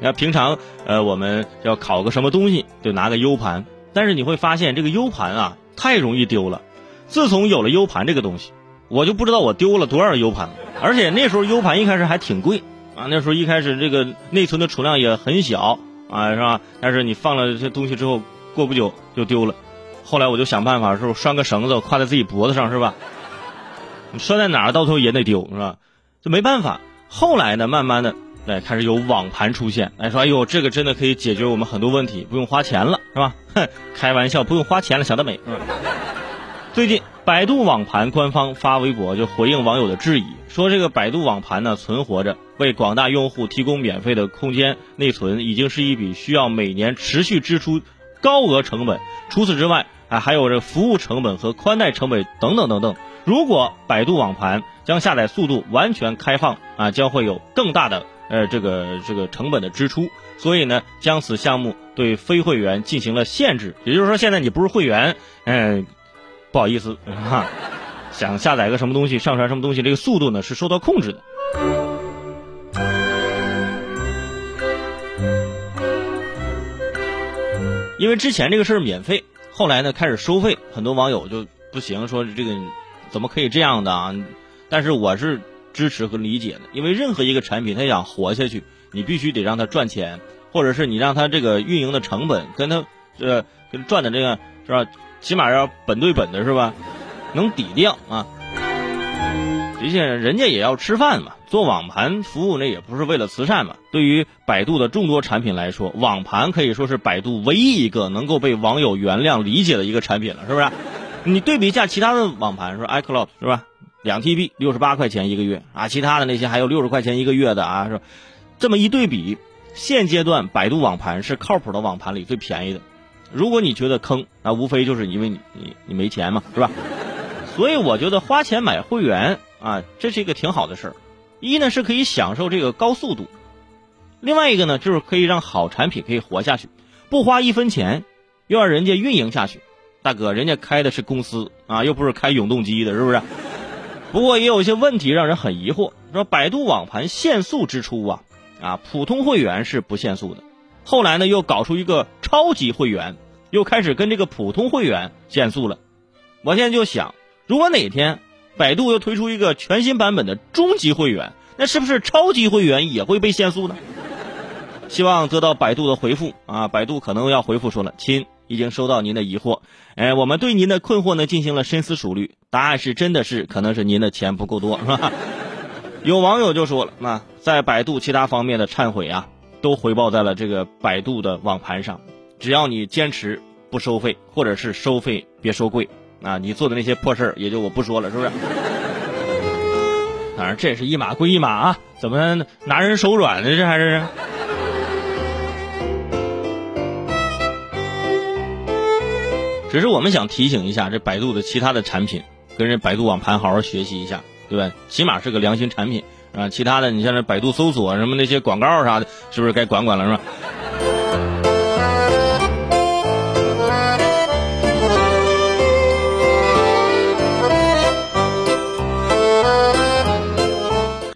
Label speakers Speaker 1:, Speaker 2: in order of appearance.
Speaker 1: 你看平常呃我们要考个什么东西，就拿个 U 盘，但是你会发现这个 U 盘啊太容易丢了。自从有了 U 盘这个东西，我就不知道我丢了多少 U 盘了。而且那时候 U 盘一开始还挺贵啊，那时候一开始这个内存的储量也很小啊，是吧？但是你放了这些东西之后，过不久就丢了。后来我就想办法，是不拴个绳子挎在自己脖子上，是吧？你拴在哪儿，到头也得丢，是吧？就没办法。后来呢，慢慢的，哎，开始有网盘出现，哎，说，哎呦，这个真的可以解决我们很多问题，不用花钱了，是吧？哼，开玩笑，不用花钱了，想得美，最近，百度网盘官方发微博就回应网友的质疑，说这个百度网盘呢存活着，为广大用户提供免费的空间内存，已经是一笔需要每年持续支出高额成本。除此之外，啊，还有这服务成本和宽带成本等等等等。如果百度网盘将下载速度完全开放啊，将会有更大的呃这个这个成本的支出。所以呢，将此项目对非会员进行了限制。也就是说，现在你不是会员，嗯，不好意思哈，想下载个什么东西，上传什么东西，这个速度呢是受到控制的。因为之前这个事儿免费。后来呢，开始收费，很多网友就不行，说这个怎么可以这样的啊？但是我是支持和理解的，因为任何一个产品，它想活下去，你必须得让它赚钱，或者是你让它这个运营的成本跟它呃跟赚的这个是吧，起码要本对本的是吧，能抵掉啊。的确，人家也要吃饭嘛。做网盘服务那也不是为了慈善嘛。对于百度的众多产品来说，网盘可以说是百度唯一一个能够被网友原谅理解的一个产品了，是不是？你对比一下其他的网盘，说 iCloud 是吧？两 TB 六十八块钱一个月啊，其他的那些还有六十块钱一个月的啊，是这么一对比，现阶段百度网盘是靠谱的网盘里最便宜的。如果你觉得坑，那无非就是因为你你你没钱嘛，是吧？所以我觉得花钱买会员。啊，这是一个挺好的事儿，一呢是可以享受这个高速度，另外一个呢就是可以让好产品可以活下去，不花一分钱，又让人家运营下去。大哥，人家开的是公司啊，又不是开永动机的，是不是？不过也有一些问题让人很疑惑，说百度网盘限速之初啊，啊普通会员是不限速的，后来呢又搞出一个超级会员，又开始跟这个普通会员限速了。我现在就想，如果哪天。百度又推出一个全新版本的终极会员，那是不是超级会员也会被限速呢？希望得到百度的回复啊！百度可能要回复说了，亲，已经收到您的疑惑，哎，我们对您的困惑呢进行了深思熟虑，答案是真的是可能是您的钱不够多，是吧？有网友就说了，那在百度其他方面的忏悔啊，都回报在了这个百度的网盘上，只要你坚持不收费，或者是收费别收贵。啊，你做的那些破事儿，也就我不说了，是不是？当然，这也是一码归一码啊，怎么拿人手软呢？这还是？只是我们想提醒一下，这百度的其他的产品，跟人百度网盘好好学习一下，对吧？起码是个良心产品啊。其他的，你像这百度搜索什么那些广告啥的，是不是该管管了，是吧？